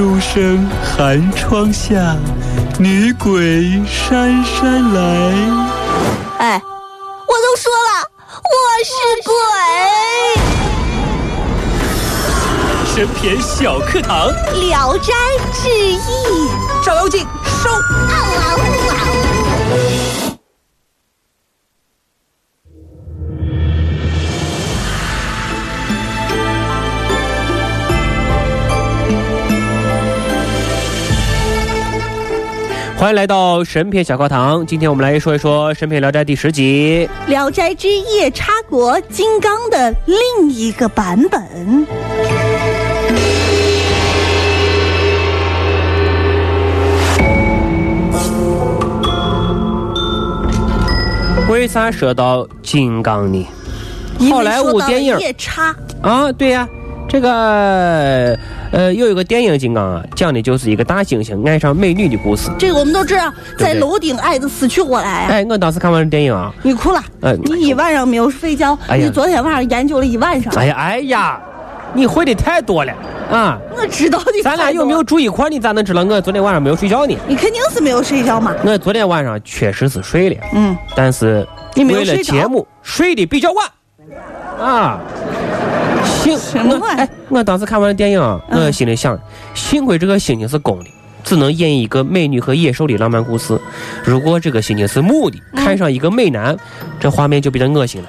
书生寒窗下，女鬼姗姗来。哎，我都说了，我是鬼。神篇小课堂，《聊斋志异》，照妖镜收。欢迎来到神片小课堂。今天我们来说一说《神片聊斋》第十集《聊斋之夜叉国金刚》的另一个版本。为啥说到金刚呢？好莱坞电影夜叉啊，对呀、这个呃有一个电影《金刚》啊，讲的就是一个大猩猩爱上美女的故事。这个我们都知道，在楼顶爱的死去活来啊！哎，我当时看完这电影啊，你哭了，呃你一晚上没有睡觉，哎你昨天晚上研究了一晚上。哎呀哎呀，你会的太多了啊！我知道的。咱俩有没有？住一块儿？你咋能知道我昨天晚上没有睡觉呢？你肯定是没有睡觉嘛。我昨天晚上确实是睡了，嗯，但是为了你没有睡着节目睡得比较晚啊。幸我哎，我当时看完电影我心里想，幸亏这个猩猩是公的，只能演一个美女和野兽的浪漫故事。如果这个猩猩是母的，嗯看上一个美男，这画面就比较恶心了，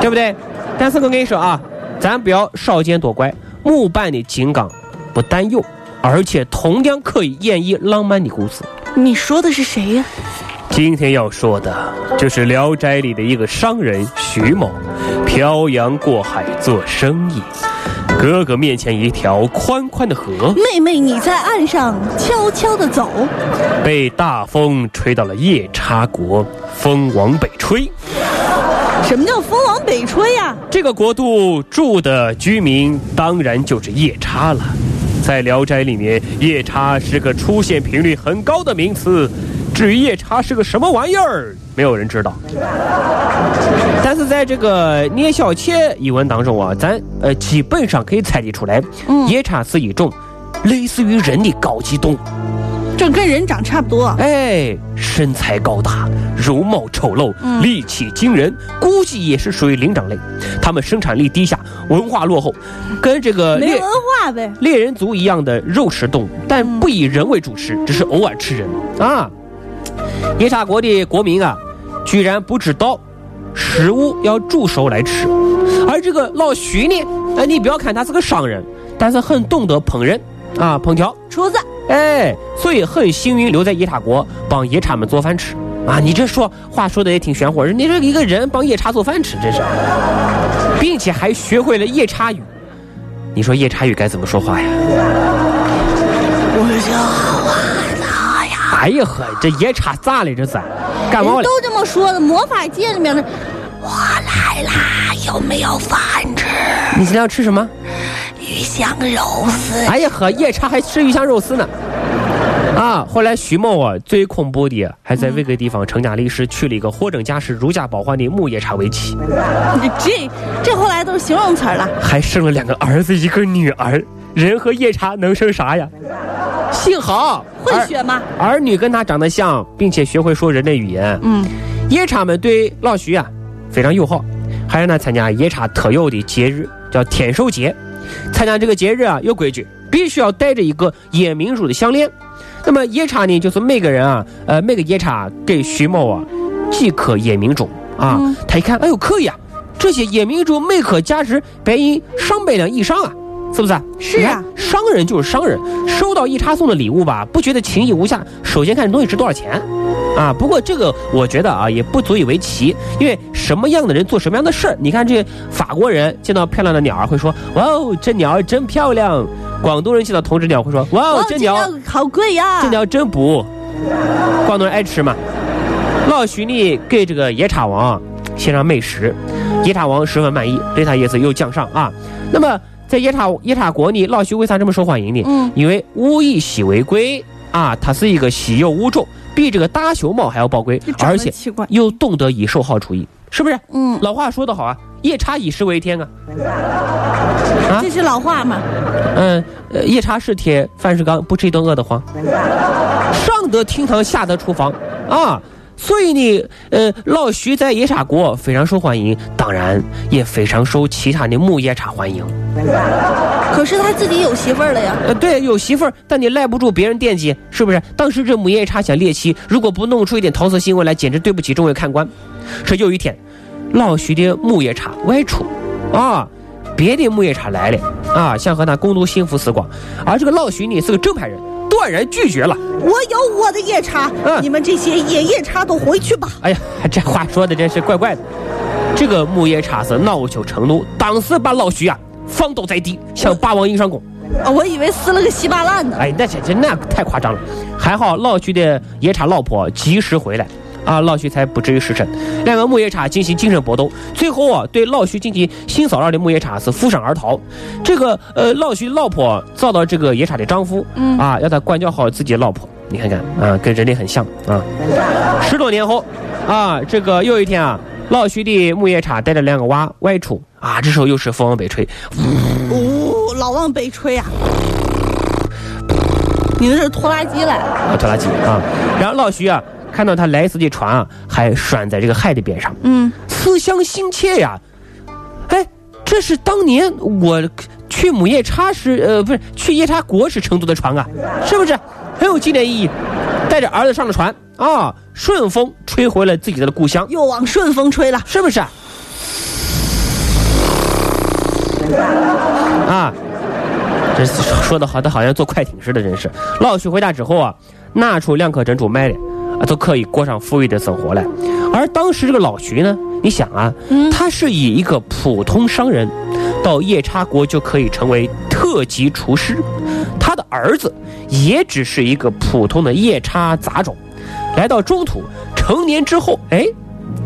对不对？但是我跟你说啊，咱不要少见多怪，母版的金刚不但有，而且同样可以演绎浪漫的故事。你说的是谁呀？今天要说的就是《聊斋》里的一个商人徐某，漂洋过海做生意。哥哥面前一条宽宽的河，妹妹，你在岸上悄悄地走。被大风吹到了夜叉国，风往北吹。什么叫风往北吹呀？这个国度住的居民当然就是夜叉了。在《聊斋》里面，夜叉是个出现频率很高的名词。至于夜叉是个什么玩意儿，没有人知道。但是在这个聂小倩一文当中啊，咱呃基本上可以猜得出来，嗯夜叉是一种类似于人的高级动物。这跟人长差不多。哎，身材高大，容貌丑陋，嗯力气惊人，估计也是属于灵长类。他们生产力低下，文化落后，跟这个猎没文化呗。猎人族一样的肉食动物，但不以人为主食，只是偶尔吃人啊。夜叉国的国民啊，居然不知道食物要煮熟来吃，而这个老徐呢，哎，你不要看他是个商人，但是很懂得烹饪啊，烹调。厨子，哎，所以很幸运留在夜叉国帮夜叉们做饭吃啊！你这说话说的也挺玄乎，你这一个人帮夜叉做饭吃，真是，并且还学会了夜叉语。你说夜叉语该怎么说话呀？我叫。哎呀呵，这夜叉咋了？这是感冒了人都？这么说的，魔法界里面的。我来啦，有没有饭吃？你今天要吃什么？鱼香肉丝。哎呀呵，夜叉还吃鱼香肉丝呢。啊！后来徐某啊，最恐怖的还在那个地方成家立室，娶了一个货真价实、如假包换的母夜叉为妻。这这后来都是形容词了。还生了两个儿子，一个女儿。人和夜叉能生啥呀？幸好会学吗？儿儿女跟他长得像，并且学会说人类语言。嗯，夜叉们对老徐啊非常友好，还让他参加夜叉特有的节日，叫天寿节。参加这个节日啊有规矩，必须要带着一个夜明珠的项链。那么夜叉呢，就是每个人啊，呃，每个夜叉给徐某啊几颗夜明珠啊。嗯他一看，哎呦，可以啊，这些夜明珠每颗价值白银上百两以上啊。是不是？是啊你看商人就是商人，收到一叉送的礼物吧，不觉得情义无价。首先看这东西值多少钱，啊，不过这个我觉得啊，也不足以为奇，因为什么样的人做什么样的事儿。你看这法国人见到漂亮的鸟儿会说：“哇哦，这鸟儿真漂亮。”广东人见到同志鸟会说：“哇哦，这鸟好贵呀！这鸟真补。”广东人爱吃嘛，老徐呢给这个野叉王献上美食，野叉王十分满意，对他也是又奖赏啊。那么在夜叉夜叉国里，老徐为啥这么受欢迎呢？嗯因为物以稀为贵啊，它是一个稀有物种，比这个大熊猫还要宝贵而且又懂得以守好厨艺，是不是？嗯，老话说得好啊，夜叉以食为天啊。啊这是老话嘛？嗯，呃，夜叉是铁，饭是钢，不吃一顿饿得慌。上得厅堂，下得厨房啊。所以呢，呃，老徐在夜叉国非常受欢迎，当然也非常受其他的母夜叉欢迎。可是他自己有媳妇儿了呀。呃，对，有媳妇儿，但你赖不住别人惦记，是不是？当时这母夜叉想猎奇，如果不弄出一点桃色新闻来，简直对不起众位看官。说有一天，老徐的母夜叉外出，啊，别的母夜叉来了，啊，想和他共度幸福时光，而这个老徐呢是个正派人，断然拒绝了。我有我的夜叉，嗯你们这些野夜叉都回去吧。哎呀，这话说的真是怪怪的。这个木夜叉是恼羞成怒，当时把老徐啊放倒在地，向霸王硬上弓。啊我以为撕了个稀巴烂呢。哎，那这这那太夸张了。还好老徐的夜叉老婆及时回来，啊，老徐才不至于失身。两个母夜叉进行精神搏斗，最后啊，对老徐进行性骚扰的母夜叉是负伤而逃。这个呃，老徐老婆遭到这个夜叉的丈夫，嗯啊，要他管教好自己的老婆。你看看啊，跟人类很像啊。十多年后，啊，这个有一天啊，老徐的母夜叉带着两个娃外出啊，这时候又是风往北吹，哦，老往北吹呀、你那是拖拉机来了。啊，拖拉机啊。然后老徐啊，看到他来时的船啊，还拴在这个海的边上，嗯，思乡心切呀。哎，这是当年我去母夜叉时，呃，不是去夜叉国时乘坐的船啊，是不是很有纪念意义？带着儿子上了船啊，顺风吹回了自己的故乡，又往顺风吹了。是不是？啊，这说的好的好像坐快艇似的，真是。老许回家之后啊，拿出两颗珍珠卖了，啊，都可以过上富裕的生活了。而当时这个老徐呢，你想啊，他是以一个普通商人，到夜叉国就可以成为特级厨师，他的儿子也只是一个普通的夜叉杂种，来到中土成年之后，哎，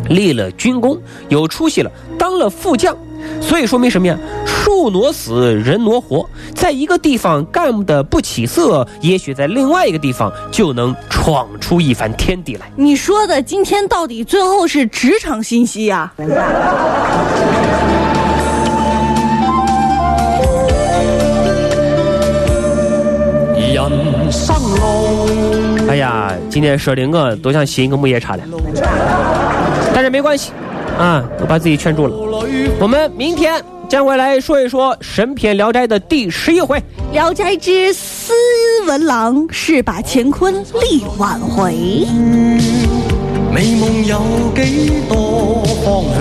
立了军功，有出息了，当了副将。所以说明什么呀？树挪死，人挪活，在一个地方干的不起色，也许在另外一个地方就能闯出一番天地来。你说的今天到底最后是职场信息呀、人生路，哎呀，今天说的我都想寻一个母夜叉了，但是没关系，啊，我把自己劝住了。我们明天将会来说一说神篇《聊斋》的第十一回。《聊斋之斯文郎是把乾坤力挽回》。美夢有幾多方向？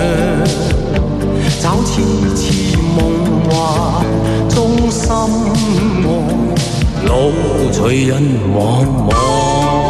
找次次夢幻中心愛，路隨人茫茫。